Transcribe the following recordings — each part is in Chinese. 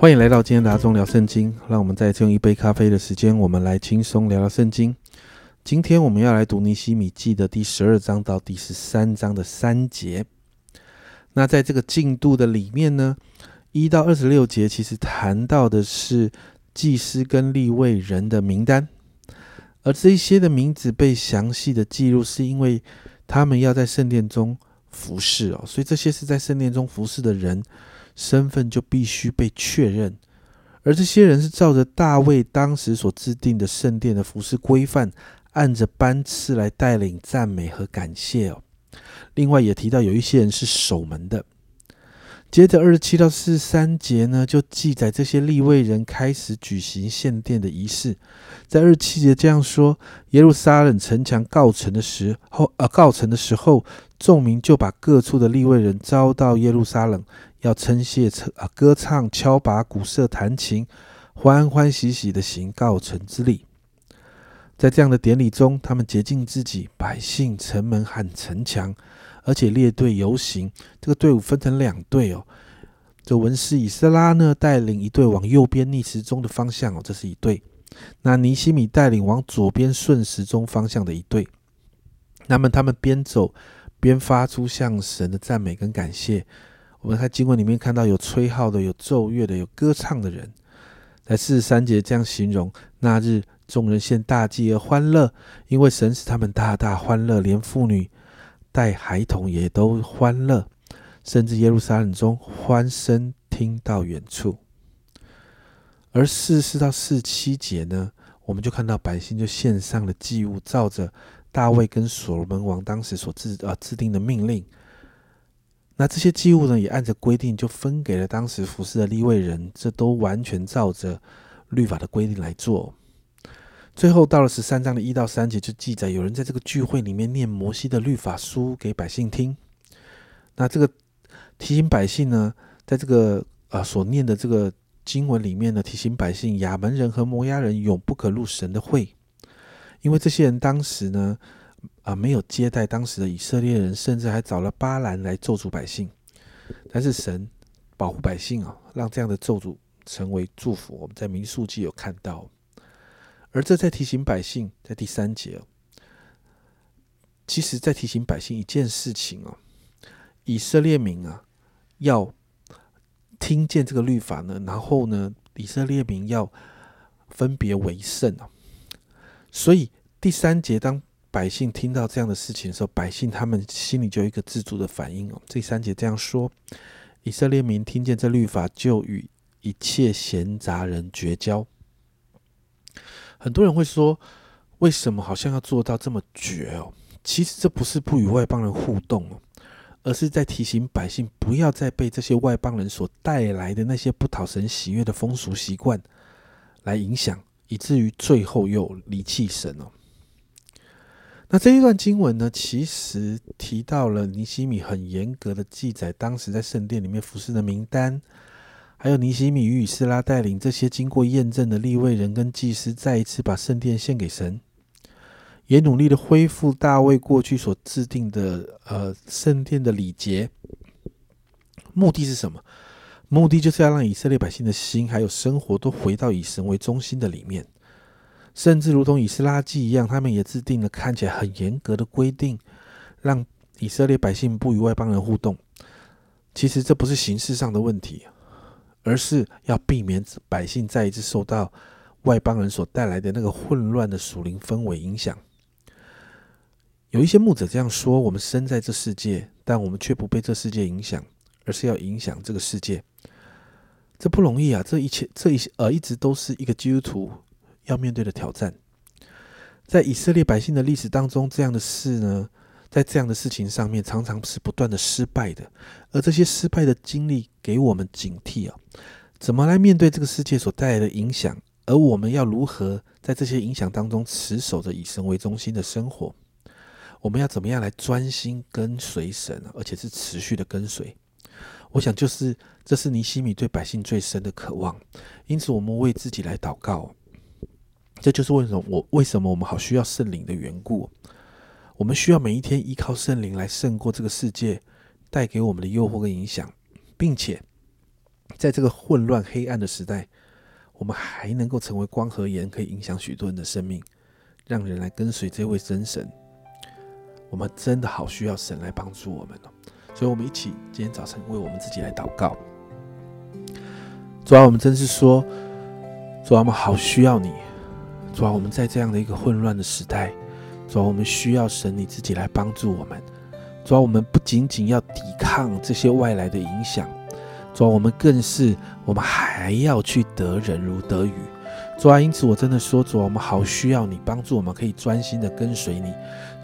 欢迎来到今天的阿中聊圣经。让我们再次用一杯咖啡的时间，我们来轻松聊聊圣经。今天我们要来读尼西米记的第十二章到第十三章的三节。那在这个进度的里面呢，一到二十六节其实谈到的是祭司跟立位人的名单，而这一些的名字被详细的记录，是因为他们要在圣殿中服侍哦，所以这些是在圣殿中服侍的人。身份就必须被确认，而这些人是照着大卫当时所制定的圣殿的服饰规范，按着班次来带领赞美和感谢哦。另外也提到有一些人是守门的。接着二十七到四十三节呢，就记载这些立位人开始举行献殿的仪式。在二十七节这样说：耶路撒冷城墙告成的时候，呃，告成的时候，众民就把各处的立位人招到耶路撒冷。要称谢、称啊歌唱、敲拔鼓瑟、弹琴，欢欢喜喜的行告成之礼。在这样的典礼中，他们洁净自己，百姓、城门和城墙，而且列队游行。这个队伍分成两队哦。这文士以斯拉呢，带领一队往右边逆时钟的方向哦，这是一队。那尼西米带领往左边顺时钟方向的一队。那么他们边走边发出向神的赞美跟感谢。我们在经文里面看到有吹号的，有奏乐的，有歌唱的人。在四十三节这样形容：那日众人献大祭而欢乐，因为神使他们大大欢乐，连妇女带孩童也都欢乐，甚至耶路撒冷中欢声听到远处。而四四到四七节呢，我们就看到百姓就献上了祭物，照着大卫跟所罗门王当时所制啊制定的命令。那这些祭物呢，也按着规定就分给了当时服侍的立位人，这都完全照着律法的规定来做。最后到了十三章的一到三节，就记载有人在这个聚会里面念摩西的律法书给百姓听。那这个提醒百姓呢，在这个啊所念的这个经文里面呢，提醒百姓亚门人和摩押人永不可入神的会，因为这些人当时呢。啊，没有接待当时的以色列人，甚至还找了巴兰来咒诅百姓。但是神保护百姓啊，让这样的咒诅成为祝福。我们在民数记有看到，而这在提醒百姓，在第三节，其实在提醒百姓一件事情哦，以色列民啊，要听见这个律法呢，然后呢，以色列民要分别为圣啊。所以第三节当。百姓听到这样的事情的时候，百姓他们心里就有一个自主的反应哦。这三节这样说：以色列民听见这律法，就与一切闲杂人绝交。很多人会说，为什么好像要做到这么绝哦？其实这不是不与外邦人互动哦，而是在提醒百姓不要再被这些外邦人所带来的那些不讨神喜悦的风俗习惯来影响，以至于最后又离弃神哦。那这一段经文呢，其实提到了尼西米很严格的记载，当时在圣殿里面服侍的名单，还有尼西米与以斯拉带领这些经过验证的立位人跟祭司，再一次把圣殿献给神，也努力的恢复大卫过去所制定的呃圣殿的礼节。目的是什么？目的就是要让以色列百姓的心还有生活都回到以神为中心的里面。甚至如同以斯拉记一样，他们也制定了看起来很严格的规定，让以色列百姓不与外邦人互动。其实这不是形式上的问题，而是要避免百姓再一次受到外邦人所带来的那个混乱的属灵氛围影响。有一些牧者这样说：“我们生在这世界，但我们却不被这世界影响，而是要影响这个世界。”这不容易啊！这一切，这一呃，一直都是一个基督徒。要面对的挑战，在以色列百姓的历史当中，这样的事呢，在这样的事情上面，常常是不断的失败的。而这些失败的经历，给我们警惕啊，怎么来面对这个世界所带来的影响？而我们要如何在这些影响当中，持守着以神为中心的生活？我们要怎么样来专心跟随神，而且是持续的跟随？我想，就是这是尼西米对百姓最深的渴望。因此，我们为自己来祷告。这就是为什么我为什么我们好需要圣灵的缘故。我们需要每一天依靠圣灵来胜过这个世界带给我们的诱惑跟影响，并且在这个混乱黑暗的时代，我们还能够成为光和盐，可以影响许多人的生命，让人来跟随这位真神。我们真的好需要神来帮助我们哦。所以，我们一起今天早晨为我们自己来祷告。主啊，我们真是说，主啊，我们好需要你。主啊，我们在这样的一个混乱的时代，主啊，我们需要神你自己来帮助我们。主啊，我们不仅仅要抵抗这些外来的影响，主啊，我们更是我们还要去得人如得鱼。主啊，因此我真的说，主啊，我们好需要你帮助，我们可以专心的跟随你。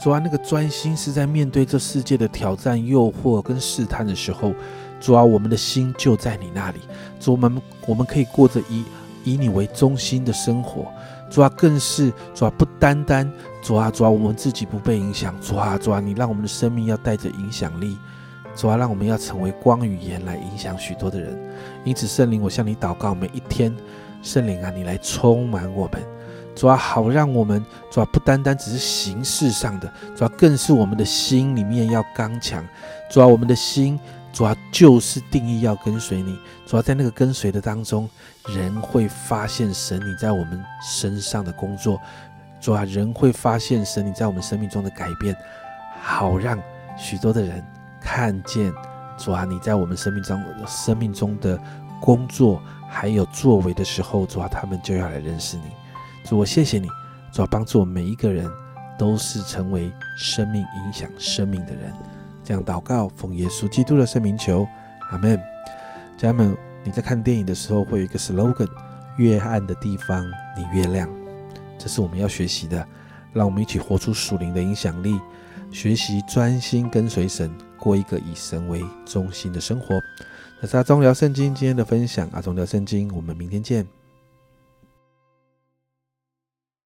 主啊，那个专心是在面对这世界的挑战、诱惑跟试探的时候，主啊，我们的心就在你那里。主，我们我们可以过着以以你为中心的生活。主啊，更是主啊，不单单主啊，主啊，我们自己不被影响。主啊，主啊，你让我们的生命要带着影响力。主啊，让我们要成为光与盐来影响许多的人。因此，圣灵，我向你祷告，每一天，圣灵啊，你来充满我们。主啊，好让我们主啊，不单单只是形式上的，主啊，更是我们的心里面要刚强。主啊，我们的心，主啊，就是定义要跟随你。主啊，在那个跟随的当中，人会发现神你在我们身上的工作。主啊，人会发现神你在我们生命中的改变，好让许多的人看见主啊，你在我们生命中生命中的工作还有作为的时候，主啊，他们就要来认识你。主，我谢谢你，主要帮助我们每一个人都是成为生命影响生命的人。这样祷告，奉耶稣基督的圣名求，阿门。家人们，你在看电影的时候会有一个 slogan：越暗的地方你越亮。这是我们要学习的。让我们一起活出属灵的影响力，学习专心跟随神，过一个以神为中心的生活。那是阿忠聊圣经今天的分享，阿忠聊圣经，我们明天见。